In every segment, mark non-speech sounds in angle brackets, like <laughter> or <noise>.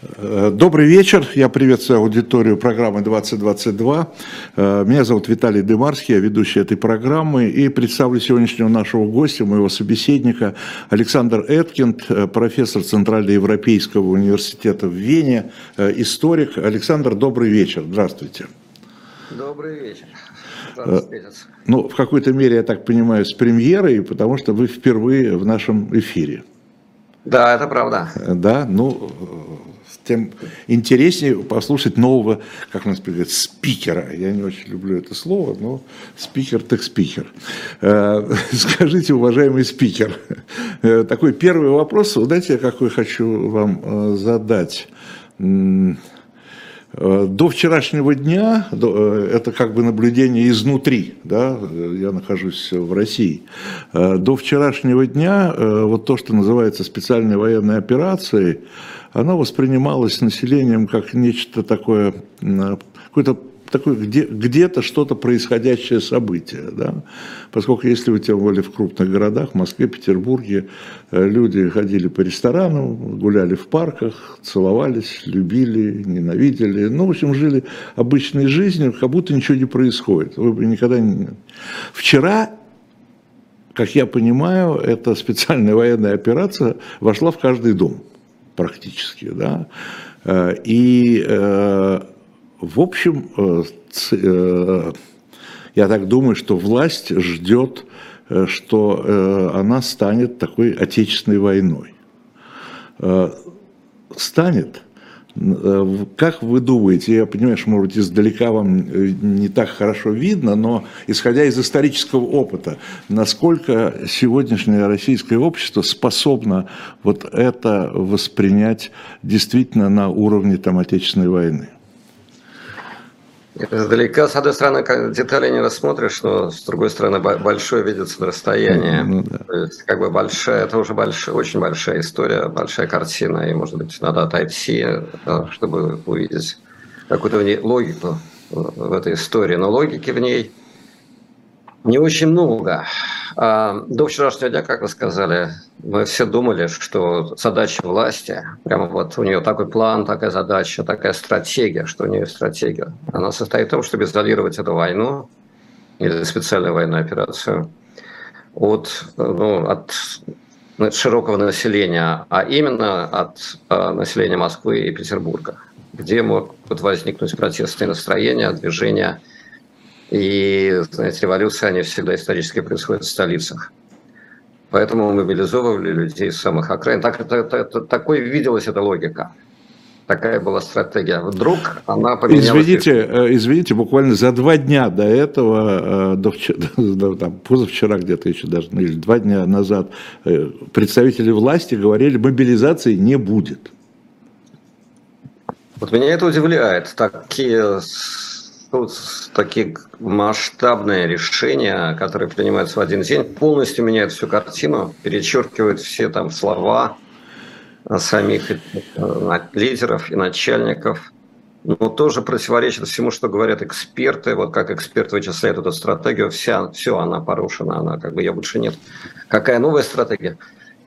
Э, добрый вечер. Я приветствую аудиторию программы 2022. Э, меня зовут Виталий Дымарский, я ведущий этой программы. И представлю сегодняшнего нашего гостя, моего собеседника, Александр Эткинд, э, профессор Центральноевропейского университета в Вене, историк. Александр, добрый вечер. Здравствуйте. Добрый вечер. Ну, в какой-то мере, я так понимаю, с премьерой, потому что вы впервые в нашем эфире. Да, это правда. Да, ну, тем интереснее послушать нового, как у нас говорят, спикера. Я не очень люблю это слово, но спикер так спикер. Э, <laughs> скажите, уважаемый спикер, э, такой первый вопрос, знаете, какой хочу вам э, задать. До вчерашнего дня, это как бы наблюдение изнутри, да, я нахожусь в России, до вчерашнего дня вот то, что называется специальной военной операцией, она воспринималась населением как нечто такое, какое-то такое где, где-то что-то происходящее событие. Да? Поскольку если вы тем более в крупных городах, Москве, Петербурге, э, люди ходили по ресторанам, гуляли в парках, целовались, любили, ненавидели. Ну, в общем, жили обычной жизнью, как будто ничего не происходит. Вы бы никогда не... Вчера как я понимаю, эта специальная военная операция вошла в каждый дом практически, да, э, и э, в общем, э, я так думаю, что власть ждет, что она станет такой отечественной войной. Станет – как вы думаете, я понимаю, что, может быть, издалека вам э, не так хорошо видно, но исходя из исторического опыта, насколько сегодняшнее российское общество способно вот это воспринять действительно на уровне там, Отечественной войны? Издалека, с одной стороны, детали не рассмотришь, но с другой стороны, большое видится на расстоянии. Ну, да. То есть, как бы большая, это уже большая, очень большая история, большая картина, и, может быть, надо отойти, чтобы увидеть какую-то логику в этой истории. Но логики в ней не очень много. А, до вчерашнего дня, как вы сказали, мы все думали, что задача власти, прямо вот у нее такой план, такая задача, такая стратегия, что у нее стратегия. Она состоит в том, чтобы изолировать эту войну или специальную военную операцию от, ну, от широкого населения, а именно от а, населения Москвы и Петербурга, где могут возникнуть протестные настроения, движения – и, знаете, революции, они всегда исторически происходят в столицах. Поэтому мобилизовывали людей из самых окраин. Так, это, это, это, такой виделась эта логика. Такая была стратегия. Вдруг она поменялась. Извините, э, извините, буквально за два дня до этого, э, до вчера, <laughs> там, позавчера где-то еще даже, ну, или два дня назад, э, представители власти говорили, мобилизации не будет. Вот меня это удивляет. Такие Тут такие масштабные решения, которые принимаются в один день, полностью меняют всю картину, перечеркивают все там слова самих э, лидеров и начальников, но тоже противоречит всему, что говорят эксперты. Вот как эксперт вычисляет эту стратегию, вся, все, она порушена, она как бы ее больше нет. Какая новая стратегия?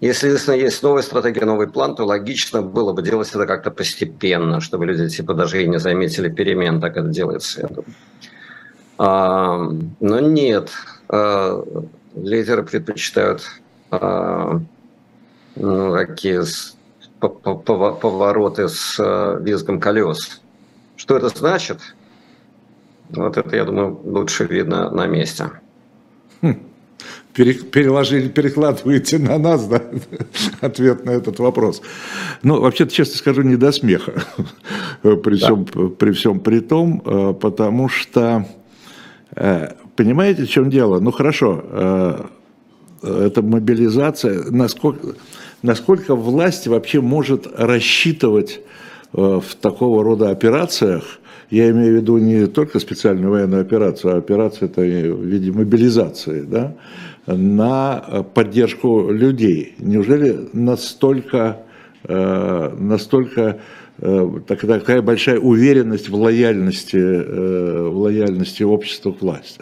Если, если есть новая стратегия, новый план, то логично было бы делать это как-то постепенно, чтобы люди типа даже и не заметили перемен, так это делается. А, но нет, а, лидеры предпочитают а, ну, такие повороты с визгом колес. Что это значит? Вот это, я думаю, лучше видно на месте. Переложили, перекладываете на нас да, <laughs> ответ на этот вопрос. Ну, вообще-то, честно скажу, не до смеха, <laughs> при, да. всем, при всем при том, э, потому что, э, понимаете, в чем дело? Ну, хорошо, э, это мобилизация, насколько, насколько власть вообще может рассчитывать в такого рода операциях, я имею в виду не только специальную военную операцию, а операцию это в виде мобилизации, да, на поддержку людей. Неужели настолько, э, настолько э, такая большая уверенность в лояльности, э, в лояльности общества к власти?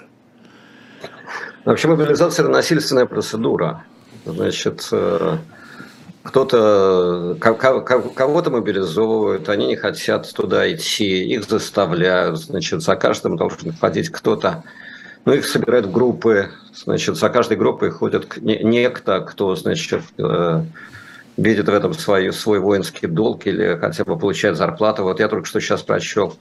Вообще мобилизация – это насильственная процедура. Значит, кто-то, кого-то мобилизовывают, они не хотят туда идти, их заставляют, значит, за каждым должен ходить кто-то, ну, их собирают в группы, значит, за каждой группой ходит некто, кто, значит, э, видит в этом свой, свой воинский долг или хотя бы получает зарплату. Вот я только что сейчас прочел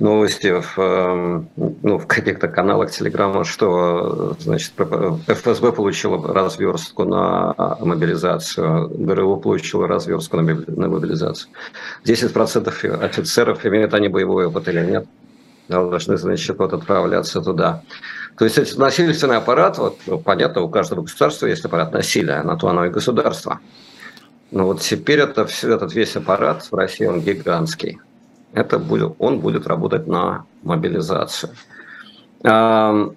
новости в, эм, ну, в каких-то каналах Телеграма, что значит, ФСБ получила разверстку на мобилизацию, ГРУ получила разверстку на мобилизацию. 10% офицеров имеют они боевой опыт или нет, должны, значит, вот отправляться туда. То есть это насильственный аппарат, вот, ну, понятно, у каждого государства есть аппарат насилия, на то оно и государство. Но вот теперь это, этот весь аппарат в России, он гигантский это будет, он будет работать на мобилизацию. А,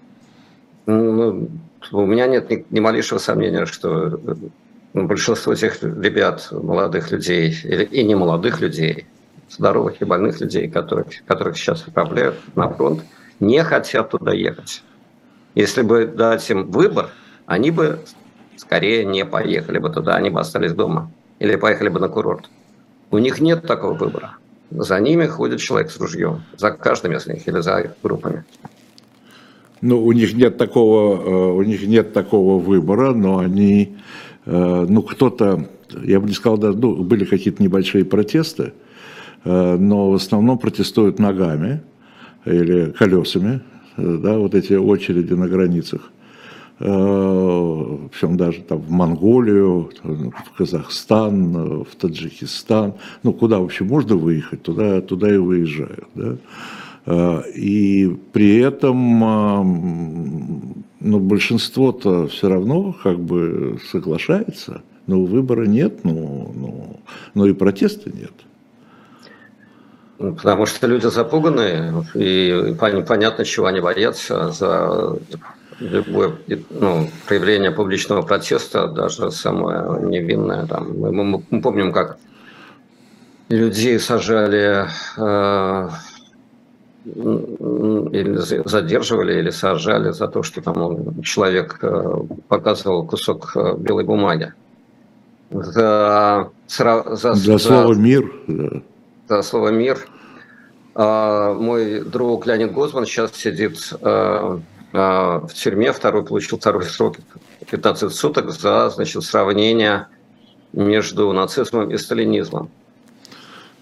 ну, у меня нет ни, ни малейшего сомнения, что ну, большинство этих ребят, молодых людей и не молодых людей, здоровых и больных людей, которых, которых сейчас отправляют на фронт, не хотят туда ехать. Если бы дать им выбор, они бы скорее не поехали бы туда, они бы остались дома или поехали бы на курорт. У них нет такого выбора. За ними ходит человек с ружьем, за каждым из них или за группами. Ну, у них нет такого, э, у них нет такого выбора, но они, э, ну, кто-то, я бы не сказал, да, ну, были какие-то небольшие протесты, но в основном протестуют ногами или колесами, да, вот эти очереди на границах. Э, причем даже там в Монголию, в Казахстан, в Таджикистан, ну куда вообще можно выехать, туда, туда и выезжают. Да? Э, и при этом э, ну, большинство-то все равно как бы соглашается, но выбора нет, ну, ну, но и протеста нет. Ну, потому что люди запуганы, и понятно, чего они боятся за любое ну, проявление публичного протеста, даже самое невинное. Там, мы, мы, помним, как людей сажали э, или задерживали, или сажали за то, что там человек э, показывал кусок э, белой бумаги. За, за, за, за слово «мир». За слово «мир». А, мой друг Леонид Гозман сейчас сидит э, а, в тюрьме, второй получил второй срок 15 суток за значит, сравнение между нацизмом и сталинизмом.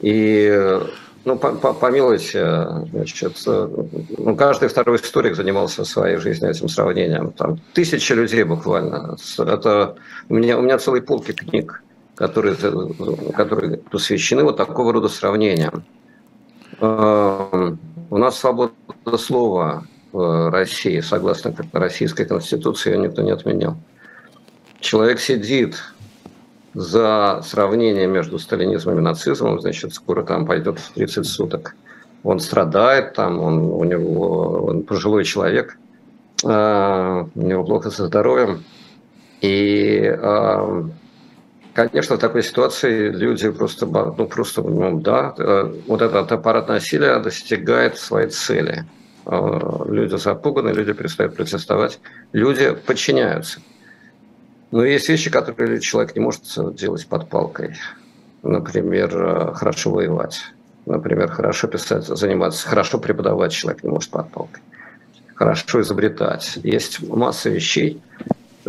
И, ну, помилуйте, значит, ну, каждый второй историк занимался в своей жизни этим сравнением. Там тысячи людей буквально. Это, у, меня, у меня целые полки книг, которые, которые посвящены вот такого рода сравнениям. А, у нас свобода слова, в России, согласно Российской Конституции, ее никто не отменял. Человек сидит за сравнение между сталинизмом и нацизмом, значит, скоро там пойдет 30 суток. Он страдает там, он, у него, он пожилой человек, э, у него плохо со здоровьем. И, э, конечно, в такой ситуации люди просто, ну, просто, ну, да, э, вот этот аппарат насилия достигает своей цели – Э, люди запуганы, люди перестают протестовать, люди подчиняются. Но есть вещи, которые человек не может делать под палкой. Например, э, хорошо воевать. Например, хорошо писать, заниматься, хорошо преподавать человек не может под палкой. Хорошо изобретать. Есть масса вещей,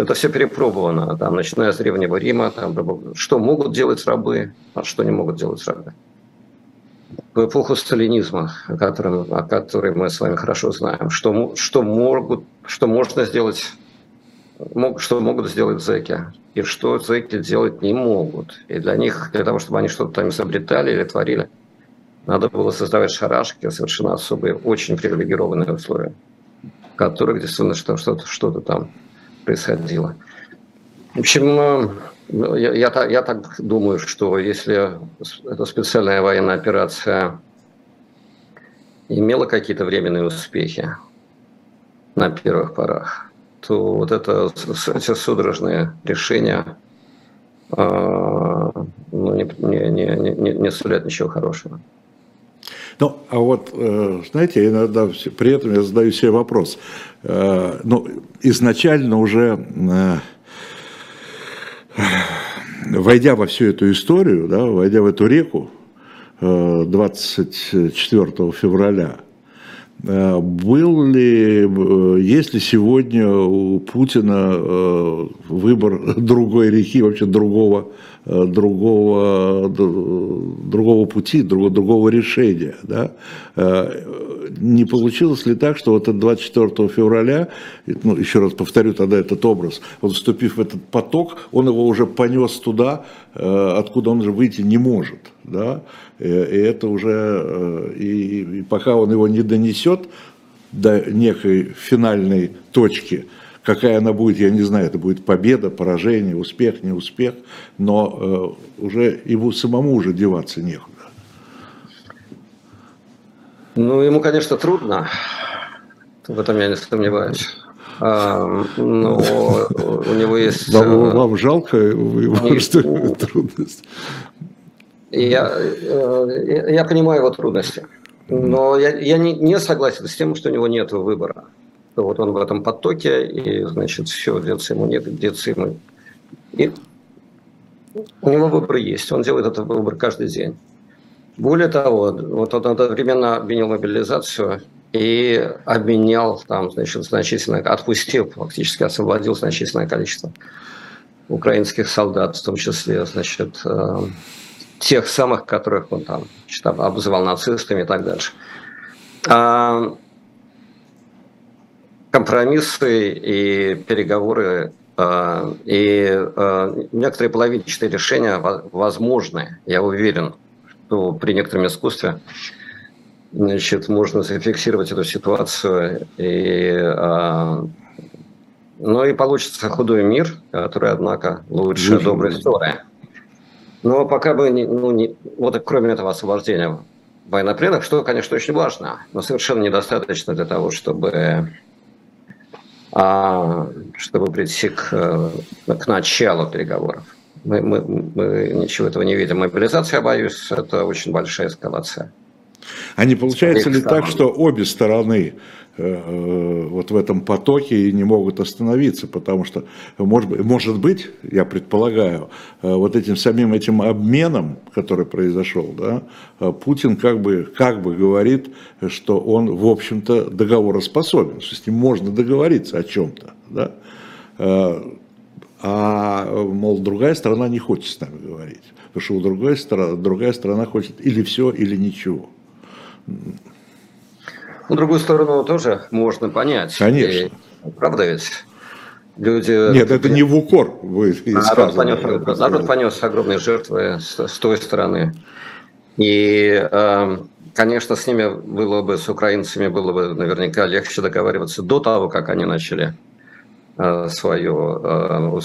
это все перепробовано, там, начиная с Древнего Рима, там, что могут делать рабы, а что не могут делать рабы в эпоху сталинизма, о котором, о которой мы с вами хорошо знаем, что, что, могут, что можно сделать, что могут сделать зэки, и что зэки делать не могут. И для них, для того, чтобы они что-то там изобретали или творили, надо было создавать шарашки, совершенно особые, очень привилегированные условия, в которых действительно что-то что там происходило. В общем, ну, я, я, я так думаю, что если эта специальная военная операция имела какие-то временные успехи на первых порах, то вот это, эти судорожные решения э, ну, не, не, не, не, не сулят ничего хорошего. Ну, а вот, э, знаете, иногда при этом я задаю себе вопрос. Э, ну, изначально уже войдя во всю эту историю, да, войдя в эту реку 24 февраля, был ли, есть ли сегодня у Путина выбор другой реки, вообще другого Э, другого, другого пути, другого, другого решения. Да? Э, не получилось ли так, что вот от 24 февраля, ну, еще раз повторю тогда этот образ, вот вступив в этот поток, он его уже понес туда, э, откуда он же выйти не может. Да? И это уже, и, и пока он его не донесет до некой финальной точки, Какая она будет, я не знаю, это будет победа, поражение, успех, не успех, но э, уже его самому уже деваться некуда. Ну, ему, конечно, трудно, в этом я не сомневаюсь. А, но у него есть... Вам, э, вам жалко его, что трудность? Я, э, я понимаю его трудности, но я, я не, не согласен с тем, что у него нет выбора вот он в этом потоке, и, значит, все, деться ему нет, деться ему... И у него выбор есть, он делает этот выбор каждый день. Более того, вот он одновременно обменял мобилизацию и обменял там, значит, значительно, отпустил, фактически освободил значительное количество украинских солдат, в том числе, значит, э, тех самых, которых он там значит, обзывал нацистами и так дальше. А, компромиссы и переговоры а, и а, некоторые половинчатые решения возможны. Я уверен, что при некотором искусстве значит, можно зафиксировать эту ситуацию. И, а, ну и получится худой мир, который, однако, лучше доброй истории. Но пока бы, не, ну, не, вот кроме этого освобождения военнопленных, что, конечно, очень важно, но совершенно недостаточно для того, чтобы а, чтобы прийти к, к началу переговоров. Мы, мы, мы ничего этого не видим. Мобилизация, боюсь, это очень большая эскалация. А не получается ли так, что обе стороны Э, вот в этом потоке и не могут остановиться, потому что, может быть, может быть, я предполагаю, э, вот этим самим этим обменом, который произошел, да, э, Путин как бы, как бы говорит, что он, в общем-то, договороспособен, что с ним можно договориться о чем-то, да, а, мол, другая страна не хочет с нами говорить, потому что у другой другая страна хочет или все, или ничего. Ну, другую сторону тоже можно понять. Конечно. И, правда ведь? Люди... Нет, это не в укор. Вы народ, понес, народ понес огромные жертвы с, с той стороны. И, э, конечно, с ними было бы, с украинцами было бы наверняка легче договариваться до того, как они начали свое, э,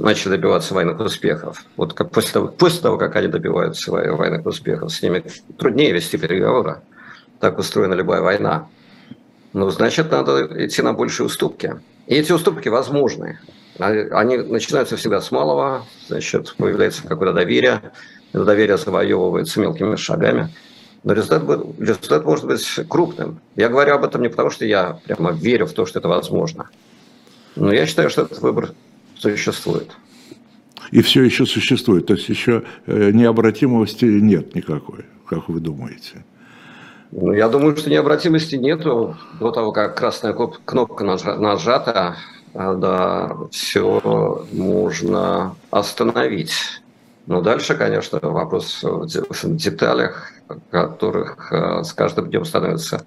начали добиваться военных успехов. Вот как после, того, после того, как они добиваются своих военных успехов, с ними труднее вести переговоры так устроена любая война, ну, значит, надо идти на большие уступки. И эти уступки возможны. А, они начинаются всегда с малого, значит, появляется какое-то доверие, это доверие завоевывается мелкими шагами. Но результат, результат может быть крупным. Я говорю об этом не потому, что я прямо верю в то, что это возможно. Но я считаю, что этот выбор существует. И все еще существует. То есть еще э, необратимости нет никакой, как вы думаете? Ну, я думаю, что необратимости нету до того, как красная кнопка нажата, а, да, все можно остановить. Но дальше, конечно, вопрос в деталях, которых а, с каждым днем становится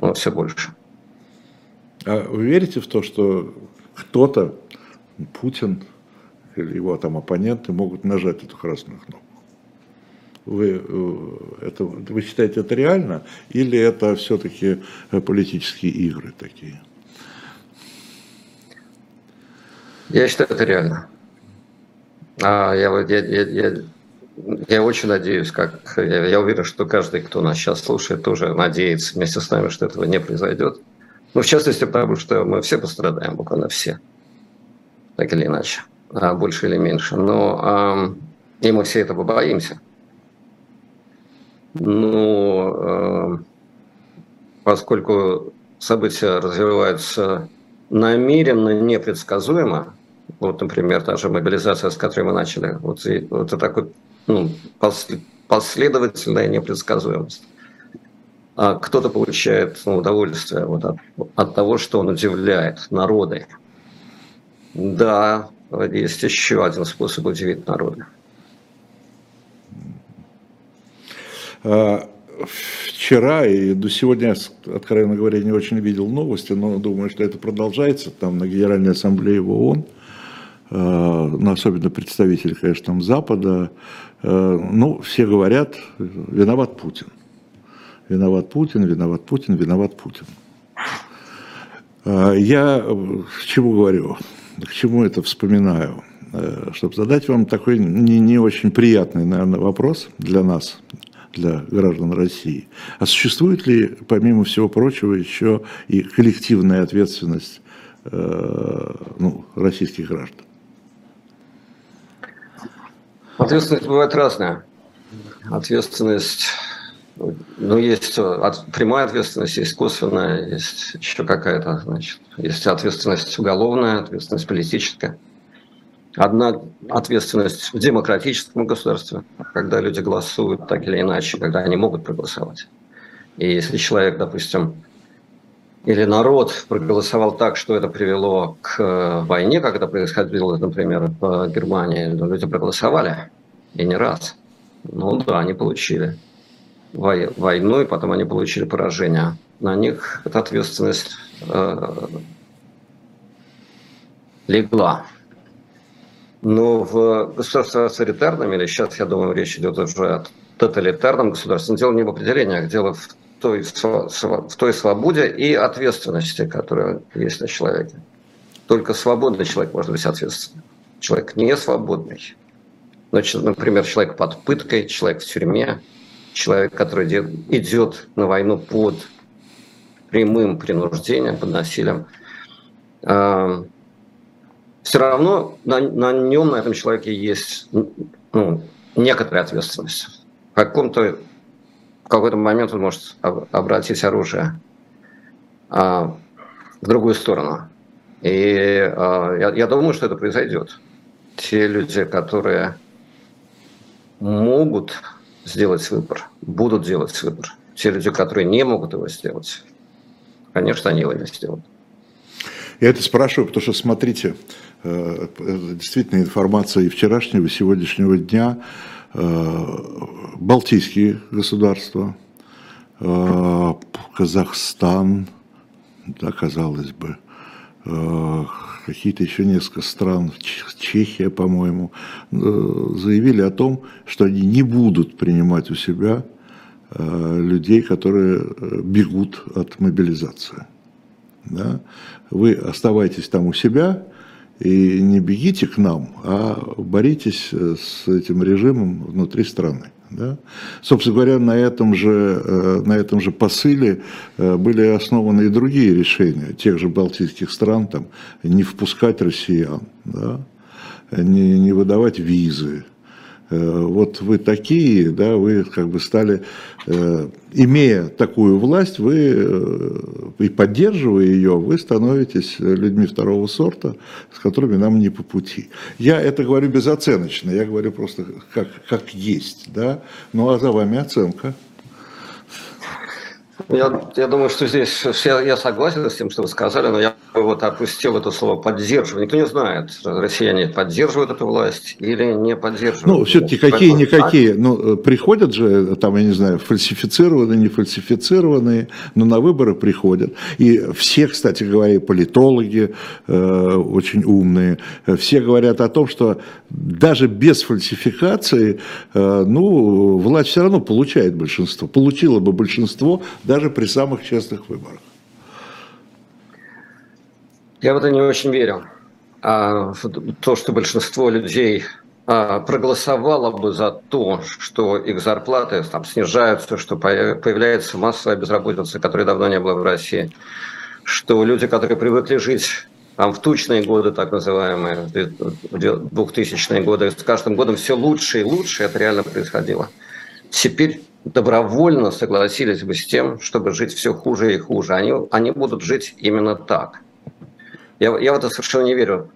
ну, все больше. А вы верите в то, что кто-то, Путин или его там оппоненты могут нажать эту красную кнопку? Вы, э, это, вы считаете это реально или это все-таки политические игры такие? Я считаю, это реально. А я, я, я, я, я очень надеюсь, как я, я уверен, что каждый, кто нас сейчас слушает, тоже надеется вместе с нами, что этого не произойдет. Ну, в частности, потому что мы все пострадаем, буквально все, так или иначе, больше или меньше. Но и мы все этого боимся. Э, поскольку события развиваются намеренно непредсказуемо, вот, например, та же мобилизация, с которой мы начали, вот, и, вот это такой ну, последовательная непредсказуемость. А кто-то получает ну, удовольствие вот от, от того, что он удивляет народы. Да, есть еще один способ удивить народы. А, вчера и до сегодня, откровенно говоря, не очень видел новости, но думаю, что это продолжается. Там на Генеральной Ассамблее в ООН, а, ну, особенно представители, конечно, там Запада, ну, все говорят, виноват Путин. Виноват Путин, виноват Путин, виноват Путин. Я к чему говорю, к чему это вспоминаю? Э, Чтобы задать вам такой не, не очень приятный, наверное, вопрос для нас, для граждан России. А существует ли, помимо всего прочего, еще и коллективная ответственность э, ну, российских граждан? Ответственность бывает разная. Ответственность, ну, есть от, прямая ответственность, есть косвенная, есть еще какая-то, значит, есть ответственность уголовная, ответственность политическая. Одна ответственность в демократическом государстве, когда люди голосуют так или иначе, когда они могут проголосовать. И если человек, допустим, или народ проголосовал так, что это привело к э, войне, как это происходило, например, в Германии, люди проголосовали, и не раз. Ну да, они получили войну, и потом они получили поражение. На них эта ответственность э, легла. Но в государстве авторитарном, или сейчас, я думаю, речь идет уже о тоталитарном государстве, дело не в определении, а дело в той, в той свободе и ответственности, которая есть на человеке. Только свободный человек может быть ответственным. Человек не свободный. Значит, например, человек под пыткой, человек в тюрьме, человек, который идет на войну под прямым принуждением, под насилием, а, все равно на, на нем, на этом человеке есть ну, некоторая ответственность. В каком-то в какой-то момент он может обратить оружие а, в другую сторону. И а, я, я думаю, что это произойдет. Те люди, которые могут сделать выбор, будут делать выбор. Те люди, которые не могут его сделать, конечно, они его не сделают. Я это спрашиваю, потому что, смотрите, Э, действительно информация и вчерашнего, и сегодняшнего дня. Э, Балтийские государства, э, Казахстан, да, казалось бы, какие-то еще несколько стран, Чехия, по-моему, заявили о том, что они не будут принимать у себя людей, которые бегут от мобилизации. Да? Вы оставайтесь там у себя, и не бегите к нам, а боритесь э, с этим режимом внутри страны. Да? Собственно говоря, на этом, же, э, на этом же посыле э, были основаны и другие решения тех же балтийских стран, там, не впускать россиян, да? не, не выдавать визы, вот вы такие, да, вы как бы стали, э, имея такую власть, вы э, и поддерживая ее, вы становитесь людьми второго сорта, с которыми нам не по пути. Я это говорю безоценочно, я говорю просто как, как есть, да, ну а за вами оценка. Я, я думаю, что здесь все, я согласен с тем, что вы сказали, но я вот опустил это слово поддерживать. Никто не знает, россияне поддерживают эту власть или не поддерживают. Ну, все-таки какие-никакие. Ну, приходят же, там, я не знаю, фальсифицированные, не фальсифицированные, но на выборы приходят. И все, кстати говоря, политологи э, очень умные, все говорят о том, что даже без фальсификации, э, ну, власть все равно получает большинство. Получила бы большинство даже при самых честных выборах. Я в это не очень верю. А то, что большинство людей а, проголосовало бы за то, что их зарплаты там, снижаются, что появляется массовая безработица, которой давно не было в России, что люди, которые привыкли жить там, в тучные годы, так называемые, 2000-е годы, с каждым годом все лучше и лучше, это реально происходило. Теперь добровольно согласились бы с тем, чтобы жить все хуже и хуже. Они, они будут жить именно так. Я, я в это совершенно не верю.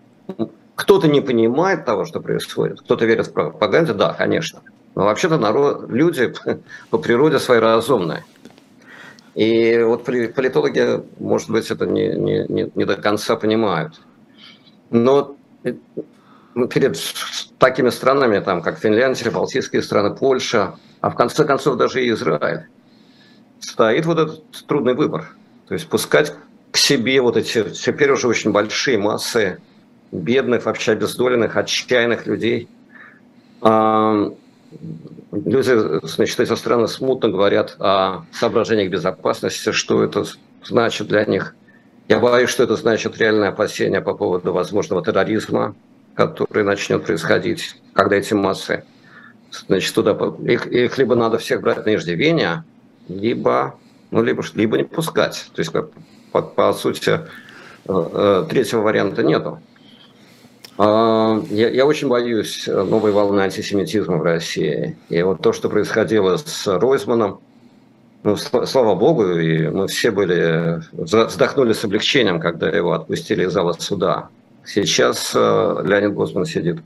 кто-то не понимает того, что происходит, кто-то верит в пропаганду, да, конечно. Но вообще-то народ, люди <laughs> по природе своей разумные. И вот политологи, может быть, это не, не, не, не до конца понимают. Но ну, перед такими странами, там, как Финляндия, Балтийские страны, Польша, а в конце концов даже и Израиль, стоит вот этот трудный выбор. То есть пускать к себе вот эти теперь уже очень большие массы бедных, вообще обездоленных, отчаянных людей. Люди, значит, эти страны смутно говорят о соображениях безопасности, что это значит для них. Я боюсь, что это значит реальное опасение по поводу возможного терроризма, который начнет происходить, когда эти массы, значит, туда, их, их либо надо всех брать на иждивение, либо, ну, либо, либо не пускать. То есть, по, по сути, э, э, третьего варианта нету. А, я, я очень боюсь новой волны антисемитизма в России. И вот то, что происходило с Ройзманом, ну, слава богу, и мы все были, вздохнули с облегчением, когда его отпустили из зала суда. Сейчас э, Леонид Госман сидит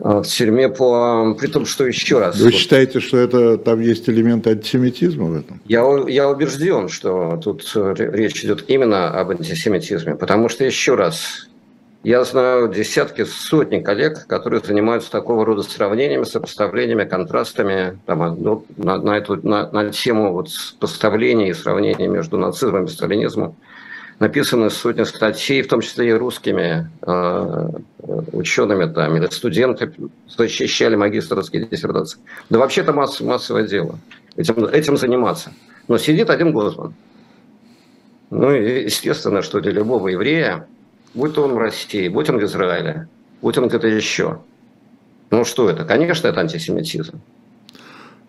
в тюрьме по... При том, что еще раз... Вы считаете, что это там есть элементы антисемитизма в этом? Я, я убежден, что тут речь идет именно об антисемитизме, потому что еще раз, я знаю десятки, сотни коллег, которые занимаются такого рода сравнениями, сопоставлениями, контрастами там, ну, на, на, эту, на, на тему вот поставления и сравнения между нацизмом и сталинизмом. Написаны сотни статей, в том числе и русскими э, учеными там, или студенты защищали магистрские диссертации. Да вообще это масс, массовое дело, этим, этим заниматься. Но сидит один Госман. Ну, и естественно, что для любого еврея будь то он в России, будь он в Израиле, будь он где-то еще. Ну что это? Конечно, это антисемитизм.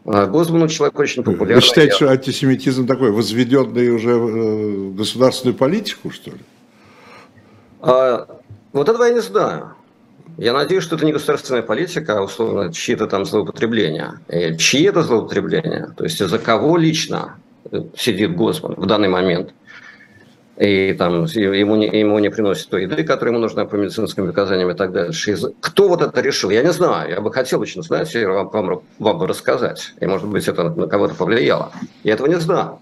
А Госман человек очень популярный. Вы считаете, что антисемитизм такой, возведенный уже в э, государственную политику, что ли? А, вот этого я не знаю. Я надеюсь, что это не государственная политика, а условно чьи-то там злоупотребления. И чьи это злоупотребления? То есть за кого лично сидит Госман в данный момент? И там ему не, ему не приносят той еды, которая ему нужна по медицинским показаниям и так дальше. кто вот это решил? Я не знаю. Я бы хотел очень знать и вам, вам, вам бы рассказать. И, может быть, это на кого-то повлияло. Я этого не знаю.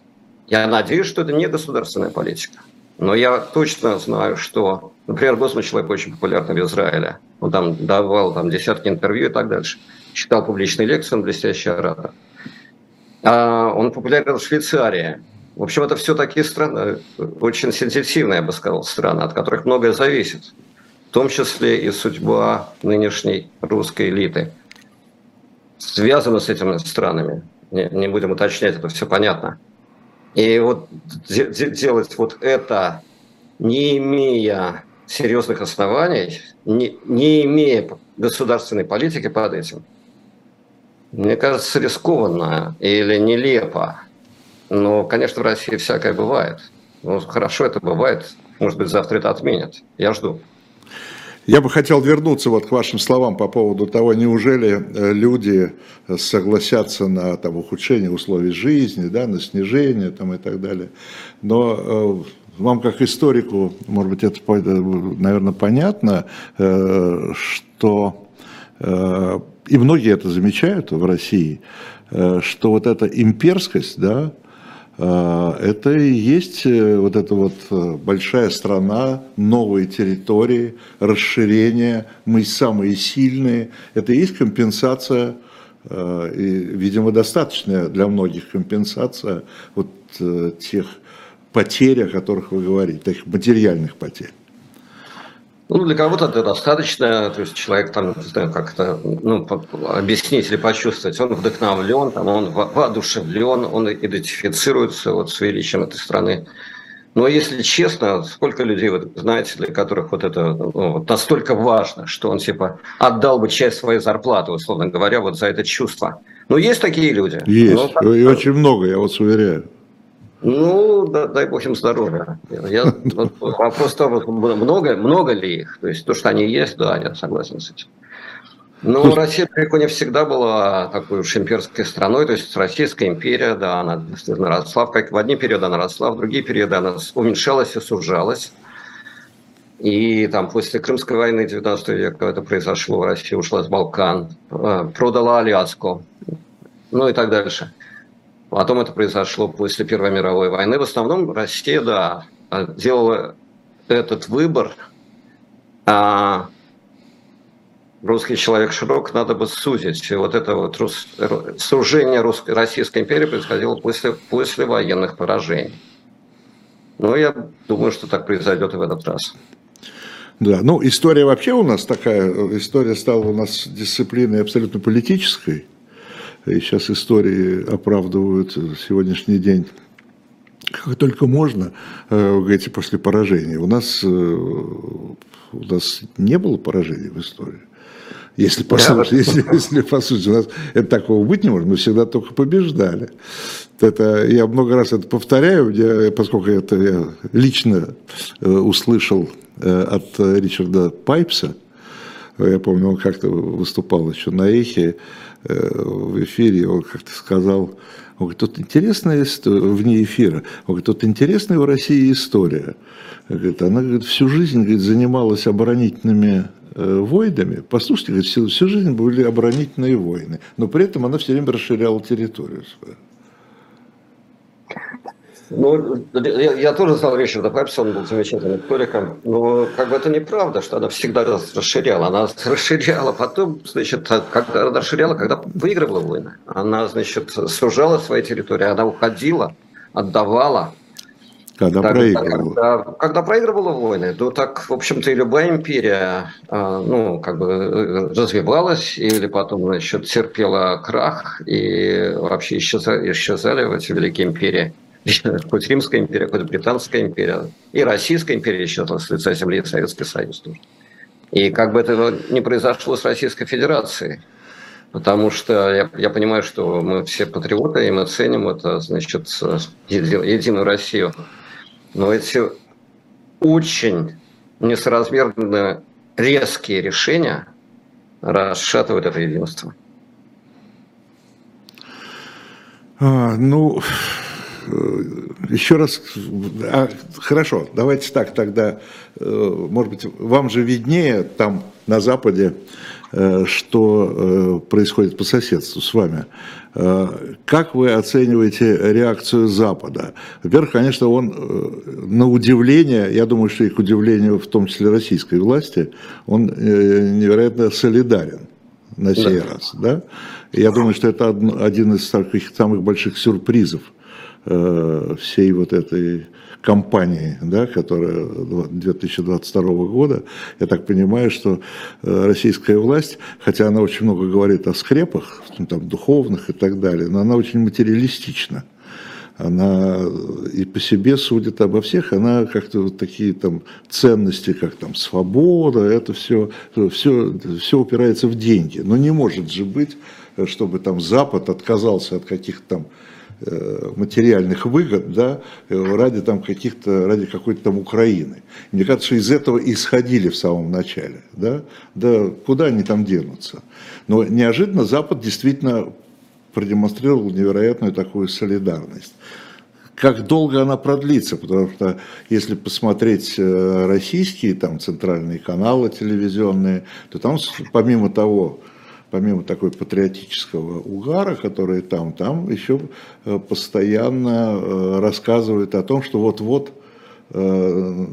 Я надеюсь, что это не государственная политика. Но я точно знаю, что, например, Госман человек очень популярный в Израиле. Он там давал там, десятки интервью и так дальше. Читал публичные лекции, он блестящий оратор. А он популярен в Швейцарии. В общем, это все такие страны, очень сенситивные, я бы сказал, страны, от которых многое зависит. В том числе и судьба нынешней русской элиты. Связана с этими странами. Не, не будем уточнять, это все понятно. И вот делать вот это, не имея серьезных оснований, не, не имея государственной политики под этим, мне кажется, рискованно или нелепо. Но, конечно, в России всякое бывает. Ну, хорошо это бывает. Может быть, завтра это отменят. Я жду. Я бы хотел вернуться вот к вашим словам по поводу того, неужели э, люди согласятся на там, ухудшение условий жизни, да, на снижение там, и так далее. Но э, вам как историку, может быть, это, наверное, понятно, э, что и многие это замечают в России, что вот эта имперскость, да, это и есть э, вот эта вот э, большая страна, новые территории, расширение, мы самые сильные. Это и есть компенсация, э, и, видимо, достаточная для многих компенсация вот тех потерь, о которых вы говорите, таких материальных потерь. Ну, для кого-то это достаточно, то есть человек там, не знаю, как это ну, объяснить или почувствовать, он вдохновлен, там, он воодушевлен, он идентифицируется вот с величием этой страны. Но если честно, сколько людей, вот, знаете, для которых вот это ну, вот настолько важно, что он типа отдал бы часть своей зарплаты, условно говоря, вот за это чувство. Ну, есть такие люди. Есть, ну, так, и очень много, я вас уверяю. Ну, да, дай бог им здоровья. Я, вопрос того, много, много ли их? То есть то, что они есть, да, я согласен с этим. Но ну, Россия далеко не всегда была такой уж имперской страной, то есть Российская империя, да, она действительно росла, как в одни периоды она росла, в другие периоды она уменьшалась и сужалась. И там после Крымской войны 19 века это произошло, Россия ушла с Балкан, э, продала Аляску, ну и так дальше. Потом это произошло после Первой мировой войны. В основном Россия, да, делала этот выбор. А русский человек широк, надо бы сузить. И вот это вот рус... сужение русской, Российской империи происходило после, после военных поражений. Но я думаю, что так произойдет и в этот раз. Да, ну история вообще у нас такая, история стала у нас дисциплиной абсолютно политической. И сейчас истории оправдывают сегодняшний день как только можно, э, вы говорите, после поражения. У нас, э, у нас не было поражений в истории. Если по, сути, <laughs> если, если по сути у нас это такого быть не может, мы всегда только побеждали. Это, я много раз это повторяю, я, поскольку это я лично э, услышал э, от Ричарда Пайпса, я помню, он как-то выступал еще на эхе э, в эфире, он как-то сказал, он говорит, тут интересная история, вне эфира, он говорит, тут интересная в России история. Говорит, она говорит, всю жизнь говорит, занималась оборонительными э, войнами. Послушайте, говорит, всю, всю жизнь были оборонительные войны, но при этом она все время расширяла территорию свою. Ну, я, я тоже знал Ричарда Пепса, он был замечательным историком, но как бы это неправда, что она всегда расширяла. Она расширяла потом, значит, когда она расширяла, когда выигрывала войны. Она, значит, сужала свои территории, она уходила, отдавала. Когда так, проигрывала. Когда, когда проигрывала войны, то так, в общем-то, и любая империя, а, ну, как бы развивалась или потом, значит, терпела крах и вообще исчезали, исчезали в эти великие империи хоть Римская империя, хоть Британская империя, и Российская империя исчезла с лица земли, Советский Союз тоже. И как бы это не произошло с Российской Федерацией, потому что я, я понимаю, что мы все патриоты, и мы ценим это, значит, единую Россию. Но эти очень несоразмерно резкие решения расшатывают это единство. А, ну, еще раз, а, хорошо, давайте так тогда, э, может быть, вам же виднее там на Западе, э, что происходит по соседству с вами. Как вы оцениваете реакцию Запада? Во-первых, конечно, он на удивление, я думаю, что и к удивлению в том числе российской власти, он невероятно солидарен на сей да. раз. Да? Я думаю, что это один из таких самых больших сюрпризов Э, всей вот этой кампании, да, которая 2022 года, я так понимаю, что э, российская власть, хотя она очень много говорит о скрепах, ну, там, духовных и так далее, но она очень материалистична. Она и по себе судит обо всех, она как-то вот такие там ценности, как там свобода, это все, все, все упирается в деньги. Но не может же быть, чтобы там Запад отказался от каких-то там Э, материальных выгод, да, э, ради там каких-то, ради какой-то там Украины. Мне кажется, что из этого исходили в самом начале, да, да, куда они там денутся. Но неожиданно Запад действительно продемонстрировал невероятную такую солидарность. Как долго она продлится, потому что если посмотреть э, российские там центральные каналы телевизионные, то там помимо того, помимо такой патриотического угара, который там, там еще э, постоянно э, рассказывают о том, что вот-вот э,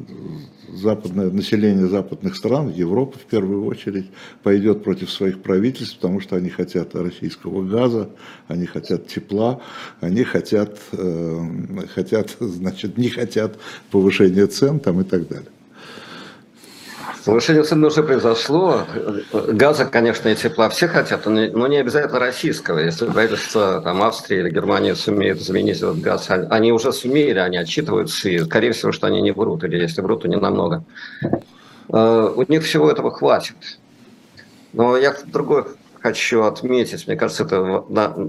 западное, население западных стран, Европы в первую очередь, пойдет против своих правительств, потому что они хотят российского газа, они хотят тепла, они хотят, хотят <laughs> значит, не хотят повышения цен там, и так далее. Повышение цен уже произошло. Газа, конечно, и тепла все хотят, но не обязательно российского. Если правительство там, Австрии или Германии сумеет заменить этот газ, они уже сумели, они отчитываются, и, скорее всего, что они не врут, или если врут, то не намного. Э, у них всего этого хватит. Но я другой хочу отметить, мне кажется, это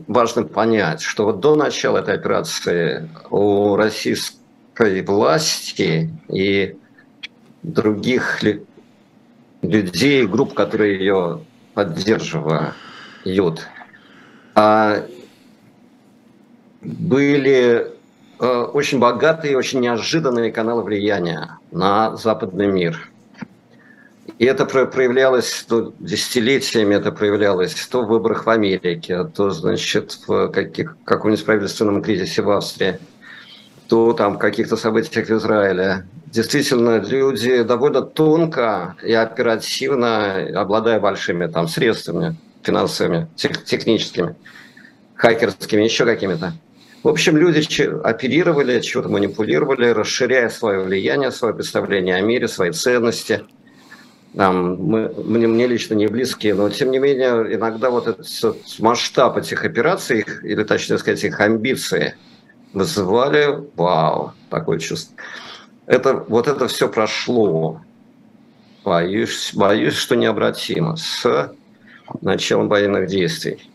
важно понять, что вот до начала этой операции у российской власти и других людей, групп, которые ее поддерживают, а были э, очень богатые, очень неожиданные каналы влияния на западный мир. И это проявлялось ну, десятилетиями, это проявлялось то в выборах в Америке, то, значит, в каких, каком-нибудь правительственном кризисе в Австрии, то там каких-то событиях в Израиле. Действительно, люди довольно тонко и оперативно, обладая большими там средствами финансовыми, тех, техническими, хакерскими, еще какими-то, в общем, люди оперировали, чего-то манипулировали, расширяя свое влияние, свое представление о мире, свои ценности. Там, мы, мне, мне лично не близкие, но тем не менее иногда вот этот масштаб этих операций, или точнее сказать, их амбиции, вызывали, вау, такое чувство. Это, вот это все прошло, боюсь, боюсь, что необратимо, с началом военных действий.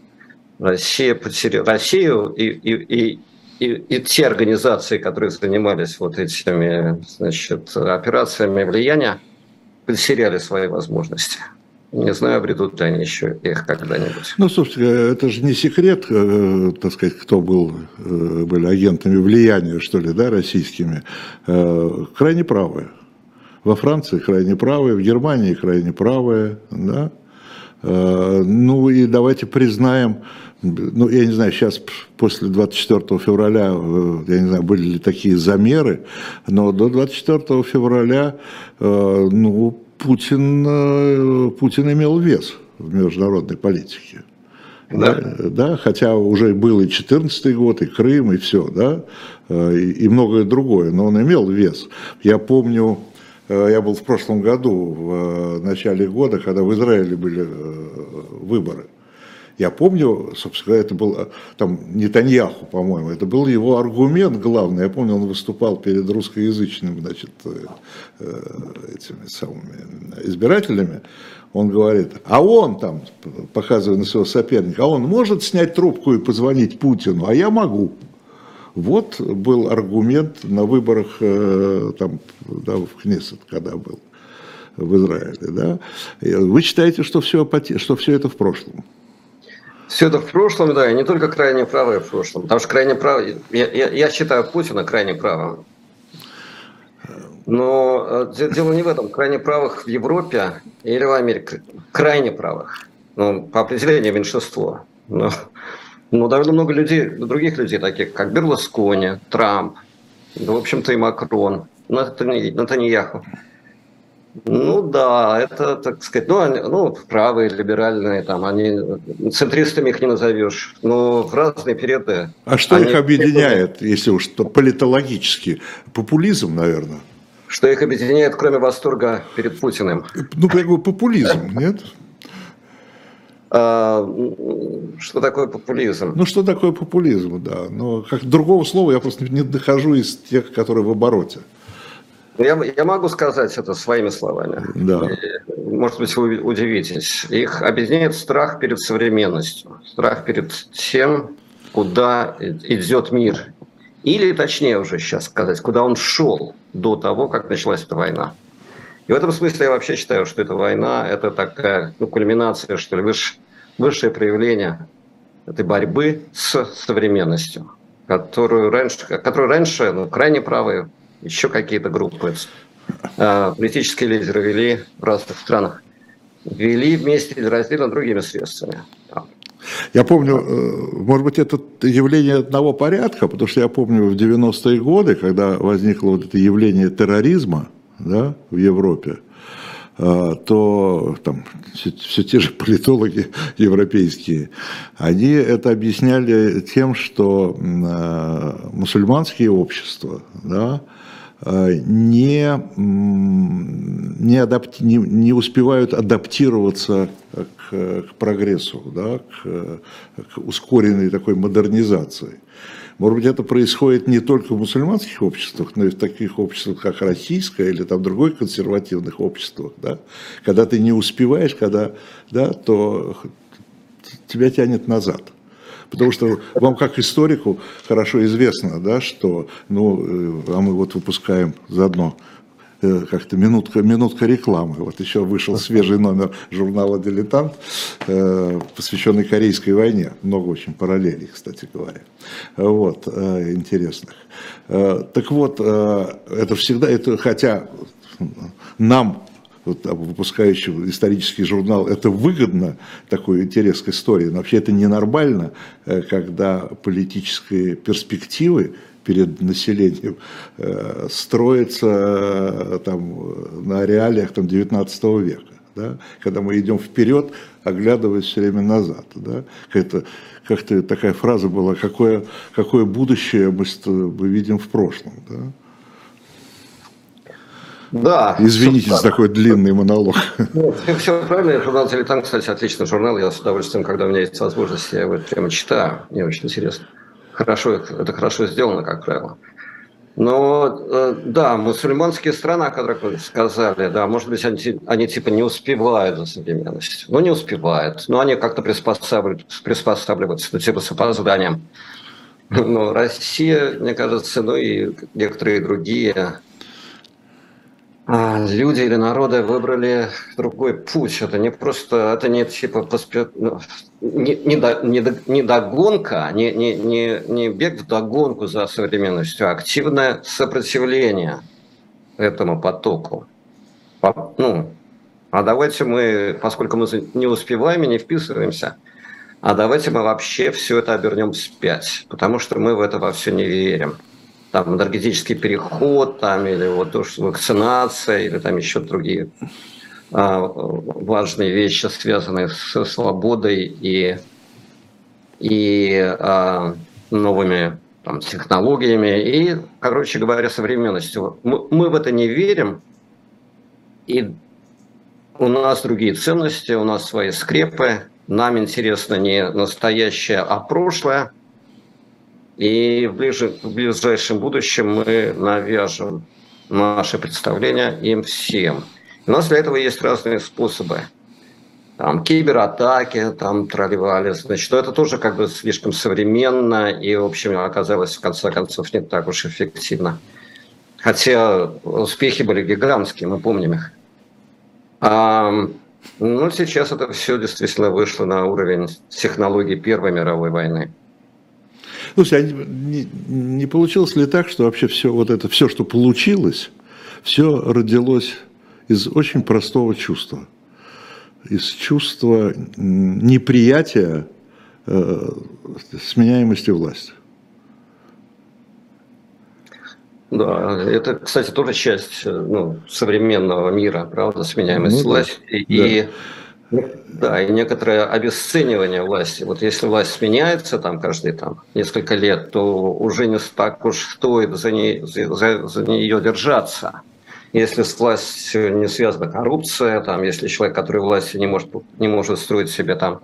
Россия потеряла Россию и, и, и, и, и те организации, которые занимались вот этими значит, операциями влияния, потеряли свои возможности. Не знаю, обретут ли они еще их когда-нибудь. Ну, собственно, это же не секрет, э, так сказать, кто был, э, были агентами влияния, что ли, да, российскими. Э, крайне правые. Во Франции крайне правые, в Германии крайне правые, да. Э, ну и давайте признаем, ну, я не знаю, сейчас после 24 февраля, э, я не знаю, были ли такие замеры, но до 24 февраля, э, ну, Путин, э, Путин имел вес в международной политике. Да. да, да, хотя уже был и 14 год, и Крым, и все, да, и, и многое другое, но он имел вес. Я помню, я был в прошлом году, в начале года, когда в Израиле были выборы. Я помню, собственно, это был э, там Нетаньяху, по-моему, это был его аргумент главный. Я помню, он выступал перед русскоязычными, значит, э, э, этими самыми избирателями. Он говорит, а он там, показывая на своего соперника, а он может снять трубку и позвонить Путину, а я могу. Вот был аргумент на выборах там, да, в Кнессет, когда был в Израиле. Да? Вы считаете, что все, что все это в прошлом? Все это в прошлом, да, и не только крайне правое в прошлом. Потому что крайне правое, я, я, я считаю Путина крайне правым. Но э, дело не в этом. Крайне правых в Европе или в Америке. Крайне правых. Ну, по определению меньшинство. Но, но довольно много людей, других людей, таких как Берлускони, Трамп, да, в общем-то и Макрон, Натаньяху. Ну да, это, так сказать, ну, они, ну правые, либеральные, там, они, центристами их не назовешь, но в разные периоды. А что их объединяет, если уж то политологически? Популизм, наверное. Что их объединяет, кроме восторга перед Путиным? Ну, как бы популизм, нет? А, что такое популизм? Ну, что такое популизм, да. Но как другого слова я просто не дохожу из тех, которые в обороте. Я, я могу сказать это своими словами. Да. Может быть, вы удивитесь. Их объединяет страх перед современностью, страх перед тем, куда идет мир. Или, точнее уже сейчас сказать, куда он шел до того, как началась эта война. И в этом смысле я вообще считаю, что эта война – это такая ну, кульминация, что ли, выш, высшее проявление этой борьбы с современностью, которую раньше, которую раньше ну, крайне правые еще какие-то группы, а, политические лидеры вели в разных странах, вели вместе раздельно другими средствами. Я помню, э, может быть, это явление одного порядка, потому что я помню в 90-е годы, когда возникло вот это явление терроризма да, в Европе, э, то там все, все те же политологи <laughs> европейские, они это объясняли тем, что э, мусульманские общества, да, не, не, адапти, не, не успевают адаптироваться к, к прогрессу, да, к, к ускоренной такой модернизации. Может быть, это происходит не только в мусульманских обществах, но и в таких обществах, как российское или там других консервативных обществах. Да? Когда ты не успеваешь, когда, да, то тебя тянет назад. Потому что вам, как историку, хорошо известно, да, что, ну, э, а мы вот выпускаем заодно э, как-то минутка, минутка рекламы. Вот еще вышел свежий номер журнала «Дилетант», э, посвященный Корейской войне. Много очень параллелей, кстати говоря. Вот, интересных. Так вот, это всегда, это, хотя нам вот, выпускающего исторический журнал, это выгодно, такой интерес к истории, но вообще это ненормально, э, когда политические перспективы перед населением э, строятся э, там, на реалиях там, 19 века. Да? Когда мы идем вперед, оглядываясь все время назад. Да? Как-то, как-то такая фраза была, какое, какое будущее мы, мы видим в прошлом. Да? Да. Извините за такой длинный монолог. Ну, все правильно. Журнал «Дилетант», кстати, отличный журнал. Я с удовольствием, когда у меня есть возможность, я его прямо читаю. Мне очень интересно. Хорошо, это хорошо сделано, как правило. Но э, да, мусульманские страны, о которых вы сказали, да, может быть, они, они типа не успевают за современностью. Ну, не успевают. Но они как-то приспосабливаются, приспосабливаются, ну, типа с опозданием. Но Россия, мне кажется, ну и некоторые другие люди или народы выбрали другой путь. Это не просто, это не типа поспе... Ну, не, не, до, не, до, не догонка, не, не, не, не бег в догонку за современностью, а активное сопротивление этому потоку. Ну, а давайте мы, поскольку мы не успеваем и не вписываемся, а давайте мы вообще все это обернем вспять, потому что мы в это во все не верим там энергетический переход, там, или вот то, что вакцинация, или там еще другие а, важные вещи, связанные с свободой и, и а, новыми там, технологиями. И, короче говоря, современностью. Мы, мы в это не верим, и у нас другие ценности, у нас свои скрепы, нам интересно не настоящее, а прошлое – и ближе, в ближайшем будущем мы навяжем наши представления им всем. У нас для этого есть разные способы. Там кибератаки, там тролливали, значит, но это тоже как бы слишком современно и, в общем, оказалось в конце концов не так уж эффективно. Хотя успехи были гигантские, мы помним их. А, ну, сейчас это все действительно вышло на уровень технологий Первой мировой войны. Слушай, а не, не получилось ли так, что вообще все вот это, все, что получилось, все родилось из очень простого чувства? Из чувства неприятия э, сменяемости власти. Да, это, кстати, тоже часть ну, современного мира, правда, сменяемость ну, власти. Да. И да, и некоторое обесценивание власти. Вот если власть сменяется там каждые там, несколько лет, то уже не так уж стоит за, ней, за, за нее держаться. Если с властью не связана коррупция, там, если человек, который власти не может, не может строить себе там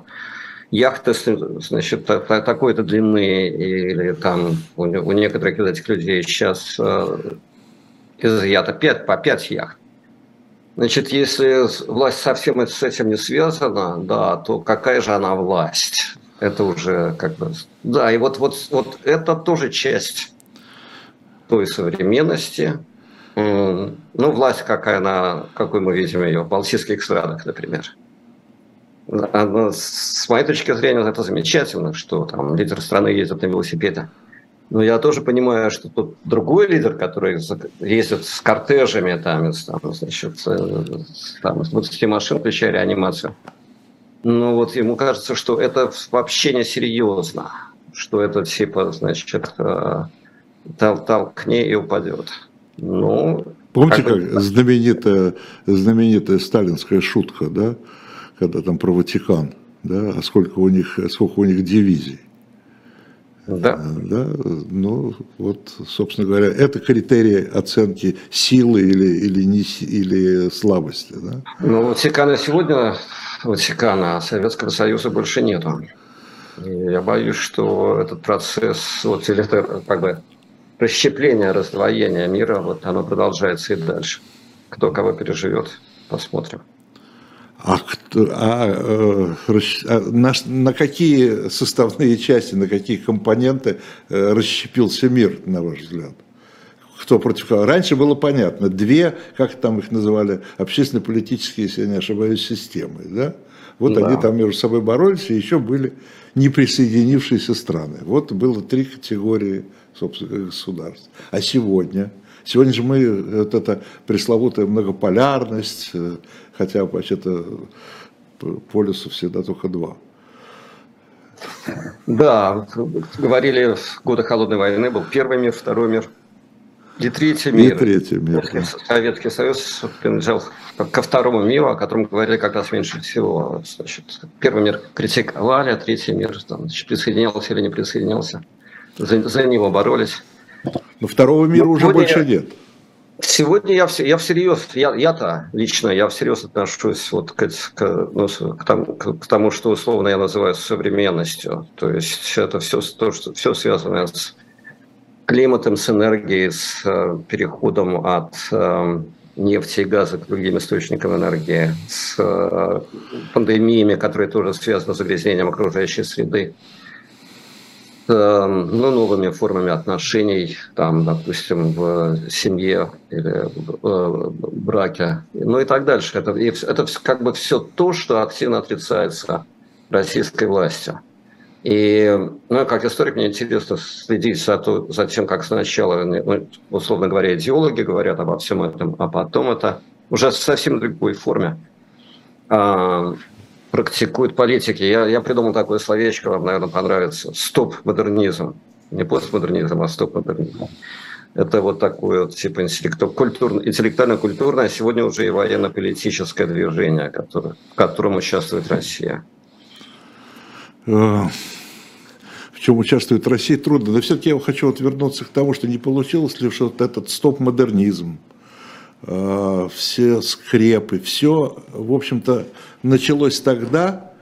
яхты, значит, такой-то длины, или там у, у некоторых из этих людей сейчас э, изъято 5, по 5 яхт, Значит, если власть совсем с этим не связана, да, то какая же она власть? Это уже как бы... Да, и вот, вот, вот это тоже часть той современности. Ну, власть какая она, какой мы видим ее в Балтийских странах, например. С моей точки зрения, это замечательно, что там лидер страны ездит на велосипеде. Но я тоже понимаю, что тут другой лидер, который ездит с кортежами, там, там, значит, там, с 20 машин, включая реанимацию. Ну вот ему кажется, что это вообще не серьезно, что это типа, значит, э, тол толкни и упадет. Ну, Помните, как, как знаменитая, знаменитая сталинская шутка, да, когда там про Ватикан, да, а сколько у них, сколько у них дивизий? Да. да. Ну, вот, собственно говоря, это критерии оценки силы или, или, не, или слабости. Да? Ну, Ватикана сегодня, Ватикана, Советского Союза больше нету. И я боюсь, что этот процесс, вот, или как бы расщепление, раздвоение мира, вот оно продолжается и дальше. Кто кого переживет, посмотрим. А, кто, а, э, а на, на какие составные части, на какие компоненты э, расщепился мир, на ваш взгляд? Кто против кого? Раньше было понятно. Две, как там их называли, общественно-политические, если я не ошибаюсь, системы. Да? Вот да. они там между собой боролись, и еще были неприсоединившиеся страны. Вот было три категории, собственно, государств. А сегодня? Сегодня же мы, вот эта пресловутая многополярность, э, хотя вообще-то полюсов всегда только два. Да, говорили, годы Холодной войны был первый мир, второй мир и третий мир. И третий мир. Советский Союз принадлежал ко второму миру, о котором говорили как раз меньше всего. Значит, первый мир критиковали, а третий мир там, значит, присоединялся или не присоединялся. За, за него боролись. Но второго мира Но уже больше нет. Сегодня я, я всерьез, я, я-то лично, я всерьез отношусь вот к, к, ну, к, тому, к тому, что условно я называю современностью. То есть это все, то, что, все связано с климатом, с энергией, с э, переходом от э, нефти и газа к другим источникам энергии, с э, пандемиями, которые тоже связаны с загрязнением окружающей среды. Ну, новыми формами отношений, там, допустим, в семье или э, браке, ну и так дальше. Это, это как бы все то, что активно отрицается российской властью. И, ну, как историк, мне интересно следить за, то, за тем, как сначала, ну, условно говоря, идеологи говорят обо всем этом, а потом это уже в совсем другой форме а, практикуют политики. Я, я придумал такое словечко, вам, наверное, понравится. Стоп-модернизм. Не постмодернизм, а стоп-модернизм. Это вот такое вот, типа интеллектуально-культурное, а сегодня уже и военно-политическое движение, которое, в котором участвует Россия. Э, в чем участвует Россия, трудно. Но все-таки я хочу вот вернуться к тому, что не получилось ли что вот этот стоп-модернизм, все скрепы, все, в общем-то, началось тогда,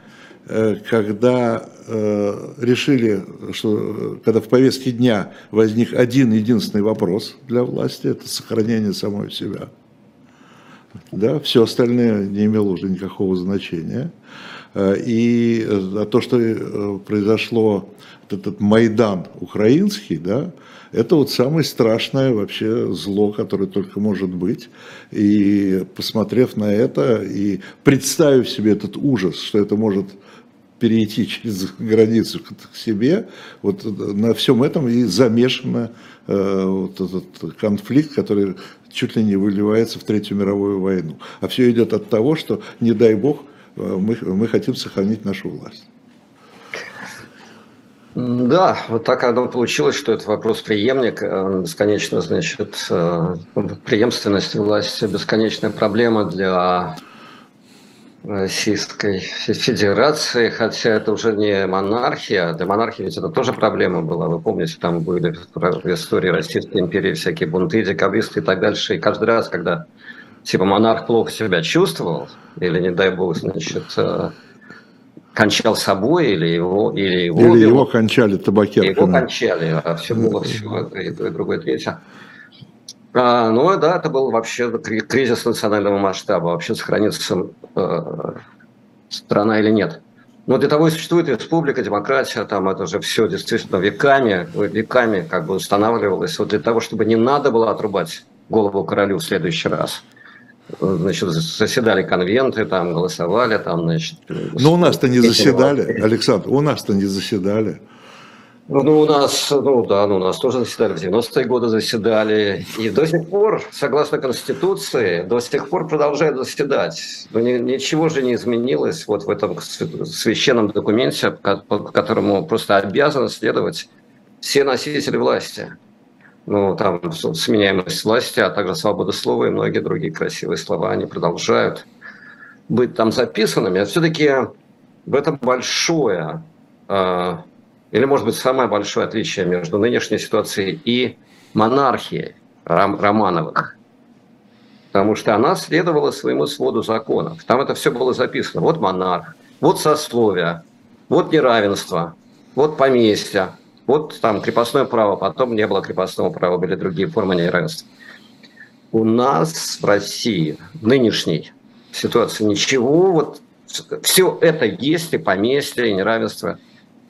э, когда э, решили, что когда в повестке дня возник один единственный вопрос для власти, это сохранение самой себя. Да, все остальное не имело уже никакого значения. Э, и то, что произошло, этот Майдан украинский, да, это вот самое страшное вообще зло, которое только может быть. И посмотрев на это и представив себе этот ужас, что это может перейти через границу к себе, вот на всем этом и замешан э, вот этот конфликт, который чуть ли не выливается в Третью мировую войну. А все идет от того, что, не дай бог, э, мы, мы хотим сохранить нашу власть. Да, вот так оно получилось, что это вопрос преемник, э, бесконечно, значит, э, преемственность власти, бесконечная проблема для Российской Федерации, хотя это уже не монархия, для монархии ведь это тоже проблема была, вы помните, там были в истории Российской империи всякие бунты, декабристы и так дальше, и каждый раз, когда типа монарх плохо себя чувствовал, или, не дай бог, значит, э, кончал собой или его или его, или его кончали табакерками. Его кончали, а все было все и то, и другое, третье. А, ну да, это был вообще кризис национального масштаба, вообще сохранится э, страна или нет. Но для того и существует республика, демократия, там это же все действительно веками, веками как бы устанавливалось, вот для того, чтобы не надо было отрубать голову королю в следующий раз – значит, заседали конвенты, там голосовали, там, значит... Но у нас-то не заседали, Александр, у нас-то не заседали. Ну, у нас, ну да, ну, у нас тоже заседали, в 90-е годы заседали. И до сих пор, согласно Конституции, до сих пор продолжают заседать. Но ни, ничего же не изменилось вот в этом священном документе, по которому просто обязаны следовать все носители власти ну, там сменяемость власти, а также свобода слова и многие другие красивые слова, они продолжают быть там записанными. А все-таки в этом большое, э, или, может быть, самое большое отличие между нынешней ситуацией и монархией Ром, Романовых. Потому что она следовала своему своду законов. Там это все было записано. Вот монарх, вот сословие, вот неравенство, вот поместье, вот там крепостное право, потом не было крепостного права, были другие формы неравенства. У нас в России, в нынешней ситуации, ничего, вот все это есть, и поместье, и неравенство,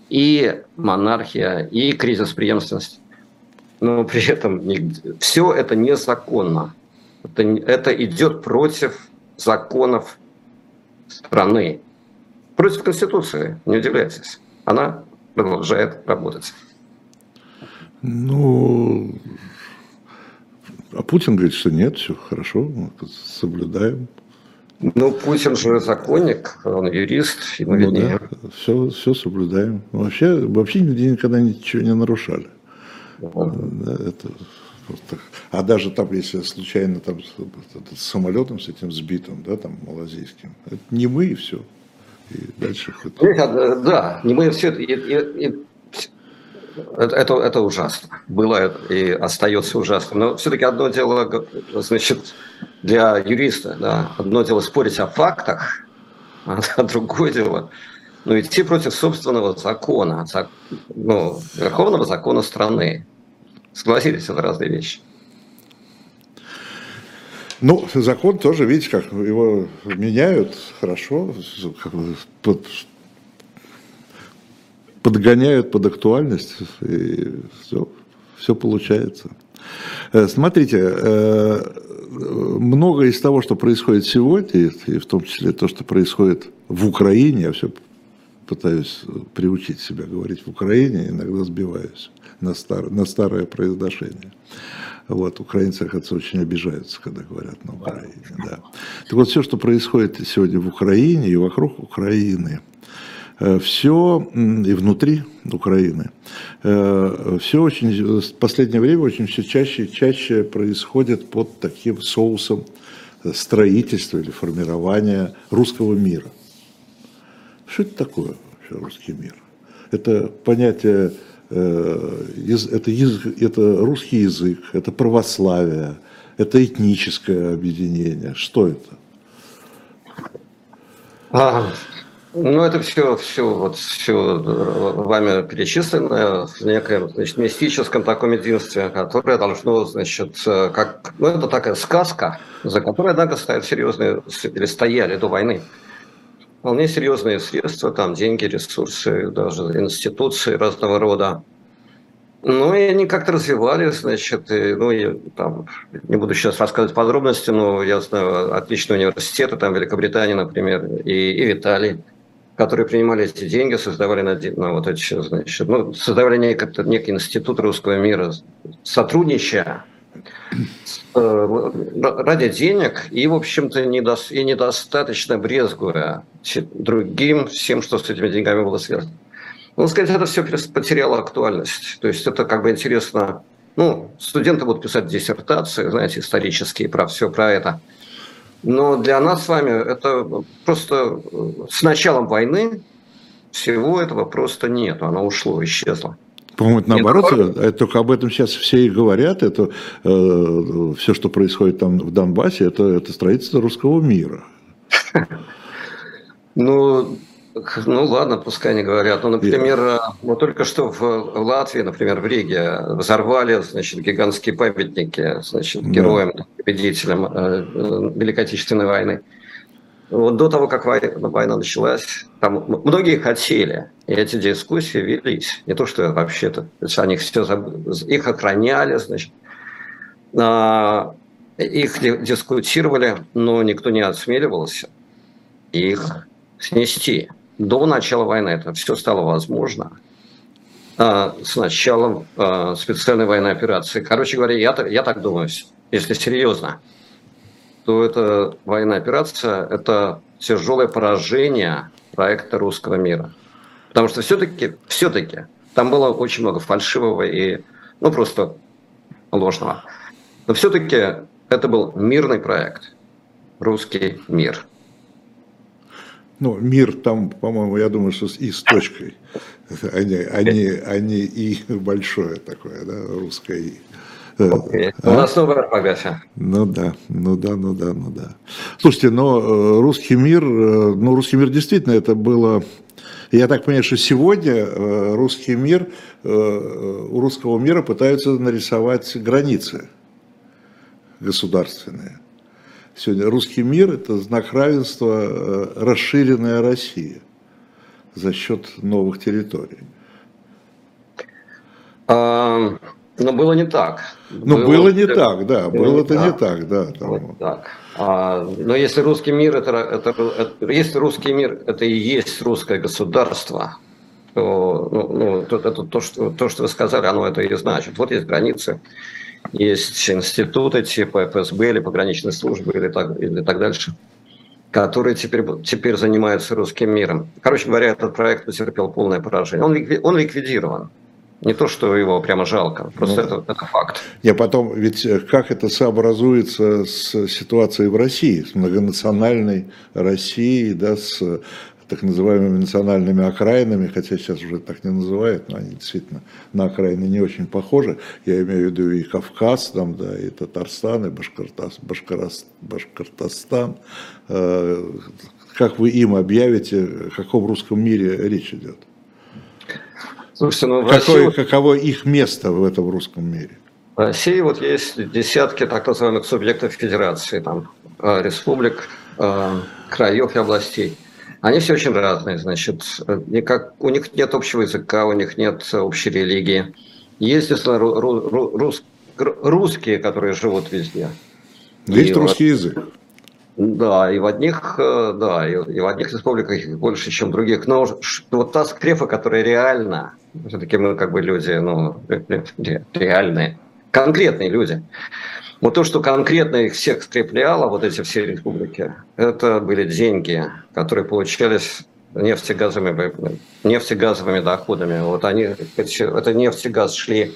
и монархия, и кризис преемственности. Но при этом все это незаконно. Это, это идет против законов страны. против Конституции, не удивляйтесь. Она продолжает работать. Ну, а Путин говорит, что нет, все хорошо, соблюдаем. Ну, Путин же законник, он юрист, ему ну, виднее. Да, все, все соблюдаем. Вообще, вообще нигде никогда ничего не нарушали. Да. Да, это просто... А даже там, если случайно там с самолетом с этим сбитым, да, там малазийским, это не мы и все. И дальше хоть... Да, не мы и все. И, и, и это, это, это ужасно. Было и остается ужасным. Но все-таки одно дело, значит, для юриста, да, одно дело спорить о фактах, <laughs> а другое дело ну, идти против собственного закона, ну, верховного закона страны. Согласитесь, это разные вещи. Ну, закон тоже, видите, как его меняют хорошо, под, подгоняют под актуальность, и все, все получается. Э, смотрите, э, многое из того, что происходит сегодня, и в том числе то, что происходит в Украине, я все пытаюсь приучить себя говорить в Украине, иногда сбиваюсь на, стар, на старое произношение. Вот, украинцы, оказывается, очень обижаются, когда говорят на Украине. Да. Так вот, все, что происходит сегодня в Украине и вокруг Украины – Э, все и внутри Украины, э, все очень, в последнее время очень все чаще и чаще происходит под таким соусом строительства или формирования русского мира. Что это такое вообще русский мир? Это понятие, э, это, язык, это русский язык, это православие, это этническое объединение. Что это? Ну, это все, все, вот, все вами перечисленное в некоем значит, мистическом таком единстве, которое должно, значит, как, ну, это такая сказка, за которой, однако, стоят серьезные, или стояли до войны, вполне серьезные средства, там, деньги, ресурсы, даже институции разного рода. Ну, и они как-то развивались, значит, и, ну, я там, не буду сейчас рассказывать подробности, но я знаю отличные университеты, там, Великобритании, например, и, и в которые принимали эти деньги, создавали ну, вот эти, значит, ну, создавали некий, некий институт русского мира, сотрудничая э, ради денег и, в общем-то, и недостаточно брезгуя другим, всем, что с этими деньгами было связано. Ну, сказать, это все потеряло актуальность. То есть это как бы интересно. Ну, студенты будут писать диссертации, знаете, исторические про все про это – но для нас с вами это просто с началом войны всего этого просто нет, оно ушло, исчезло. По-моему, это наоборот, это, это только об этом сейчас все и говорят. Это э, все, что происходит там в Донбассе, это, это строительство русского мира. <laughs> Ну, ну ладно, пускай они говорят. Ну, например, мы только что в Латвии, например, в Риге взорвали, значит, гигантские памятники, значит, героям, победителям э, э, Великой Отечественной войны. Вот до того, как война началась, там многие хотели, и эти дискуссии велись. Не то, что вообще-то, они все их охраняли, значит, а, их дискутировали, но никто не осмеливался их снести до начала войны это все стало возможно а, с началом а, специальной военной операции. Короче говоря, я, я так думаю, если серьезно, то эта военная операция – это тяжелое поражение проекта русского мира. Потому что все-таки, все-таки там было очень много фальшивого и, ну, просто ложного. Но все-таки это был мирный проект, русский мир – ну, мир там, по-моему, я думаю, что и с точкой. Они, они, они и большое такое, да, русское и. Okay. А? У нас новая орфография. Ну да, ну да, ну да, ну да. Слушайте, но э, русский мир, э, ну русский мир действительно это было я так понимаю, что сегодня э, русский мир, у русского мира пытаются нарисовать границы государственные. Сегодня русский мир – это знак равенства, э, расширенная Россия за счет новых территорий. А, Но было не так. Ну, было, было не так, да. Было это не так, да. Вот так. А, но если русский мир это, это, это, если русский мир это и есть русское государство, то, ну, ну, то, это то что, то, что вы сказали, оно это и значит. Вот есть границы, есть институты типа ФСБ или пограничной службы или так, или так дальше, которые теперь, теперь занимаются русским миром. Короче говоря, этот проект потерпел полное поражение. Он, он ликвидирован. Не то, что его прямо жалко, просто ну, это, это факт. Я потом, ведь э, как это сообразуется с ситуацией в России, с многонациональной Россией, да, с так называемыми национальными окраинами, хотя сейчас уже так не называют, но они действительно на окраины не очень похожи. Я имею в виду и Кавказ, там, да, и Татарстан, и Башкорос, Башкортостан. Э, как вы им объявите, о каком русском мире речь идет? Слушайте, ну, Какое, России... Каково их место в этом русском мире? В России вот есть десятки так называемых субъектов федерации, там, э, республик, э, краев и областей. Они все очень разные, значит, никак, у них нет общего языка, у них нет общей религии. Есть, естественно, ру, ру, рус, русские, которые живут везде. Есть и русский вот, язык. Да, и в одних, э, да, и, в одних республиках их больше, чем в других. Но вот та скрепа, которая реально, все-таки мы как бы люди, ну, реальные, конкретные люди. Вот то, что конкретно их всех скрепляло, вот эти все республики, это были деньги, которые получались нефтегазовыми, нефтегазовыми доходами. Вот они, это нефть и газ шли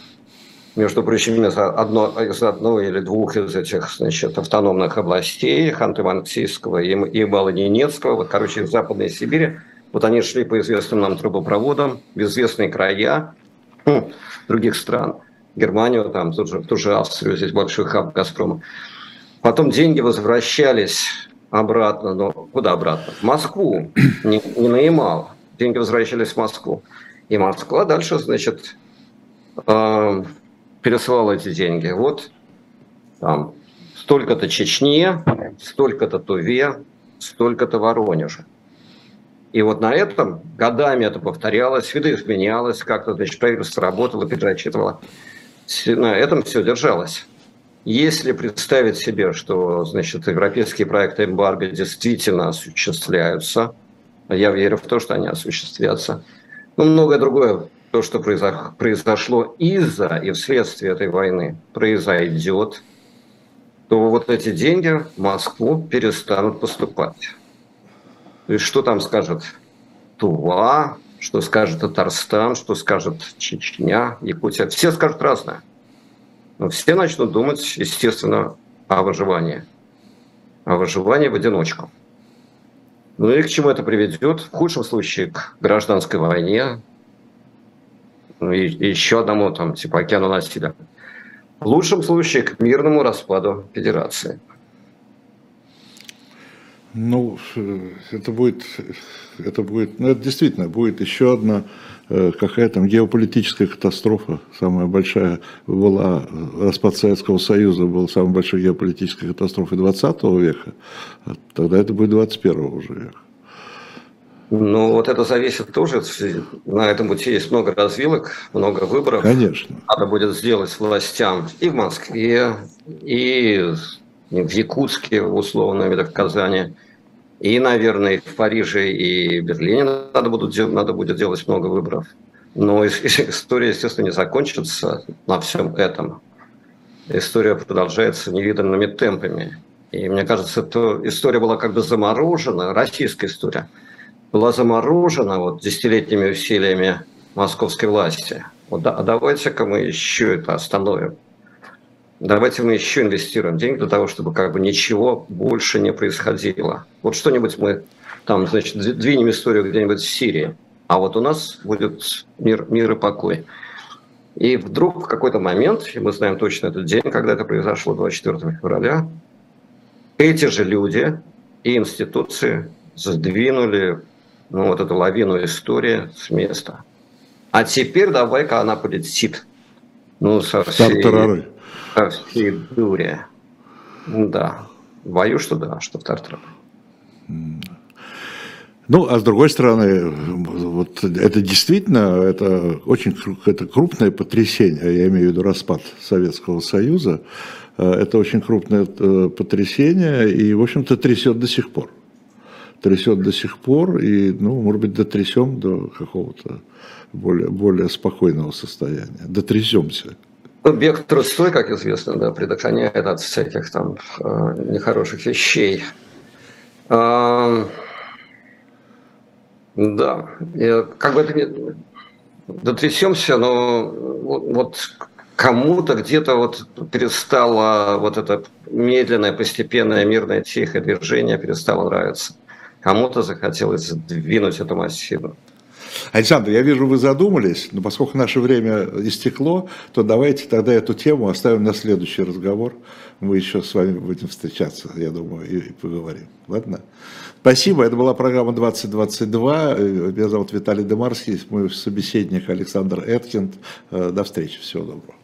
между прочим, из, одно, из одной или двух из этих значит, автономных областей, Ханты-Мансийского и, и Малоненецкого, вот, короче, из Западной Сибири, вот они шли по известным нам трубопроводам в известные края хм, других стран. Германию, там, тут же, ту же Австрию, здесь большой хаб «Газпрома». Потом деньги возвращались обратно, но куда обратно? В Москву, не, не на Ямал. Деньги возвращались в Москву. И Москва дальше, значит, э, пересылал эти деньги. Вот там столько-то Чечне, столько-то Туве, столько-то Воронеже. И вот на этом годами это повторялось, видоизменялось, как-то, значит, правительство работало, перерасчитывало. На этом все держалось. Если представить себе, что, значит, европейские проекты эмбарго действительно осуществляются, я верю в то, что они осуществятся, но многое другое то, что произошло из-за и вследствие этой войны, произойдет, то вот эти деньги в Москву перестанут поступать. Есть что там скажет Тува, что скажет Татарстан, что скажет Чечня, Якутия. Все скажут разное. Но все начнут думать, естественно, о выживании. О выживании в одиночку. Ну и к чему это приведет? В худшем случае к гражданской войне, ну, и, и еще одному, там, типа океану насилия. В лучшем случае к мирному распаду федерации. Ну, это будет, это будет, ну, это действительно будет еще одна э, какая там геополитическая катастрофа, самая большая была, распад Советского Союза был самой большой геополитической катастрофой 20 века, а тогда это будет 21 уже века. Ну, вот это зависит тоже. На этом пути есть много развилок, много выборов. Конечно. Надо будет сделать властям и в Москве, и в Якутске, условно, или в Казани, и, наверное, в Париже и Берлине надо, будет, надо будет делать много выборов. Но <laughs> история, естественно, не закончится на всем этом. История продолжается невиданными темпами. И мне кажется, эта история была как бы заморожена, российская история – была заморожена вот десятилетними усилиями московской власти. Вот, а давайте-ка мы еще это остановим. Давайте мы еще инвестируем деньги для того, чтобы как бы ничего больше не происходило. Вот что-нибудь мы там, значит, двинем историю где-нибудь в Сирии, а вот у нас будет мир, мир и покой. И вдруг в какой-то момент, и мы знаем точно этот день, когда это произошло, 24 февраля, эти же люди и институции задвинули ну, вот эту лавину истории с места. А теперь давай-ка она полетит. Ну, со всей, со всей дури. Да. Боюсь, что да, что в тартарары. Ну, а с другой стороны, вот это действительно это очень это крупное потрясение, я имею в виду распад Советского Союза, э, это очень крупное э, потрясение и, в общем-то, трясет до сих пор. Трясет до сих пор и, ну, может быть, дотрясем до какого-то более, более спокойного состояния. Дотрясемся. Ну, бег трустой, как известно, да, предохраняет от всяких там э, нехороших вещей. Э, да, и, как бы это не дотрясемся, но вот кому-то где-то вот перестало вот это медленное, постепенное, мирное, тихое движение перестало нравиться. Кому-то захотелось двинуть эту массиву. Александр, я вижу, вы задумались, но поскольку наше время истекло, то давайте тогда эту тему оставим на следующий разговор. Мы еще с вами будем встречаться, я думаю, и, поговорим. Ладно? Спасибо. Это была программа 2022. Меня зовут Виталий Демарский, мой собеседник Александр Эткинд. До встречи. Всего доброго.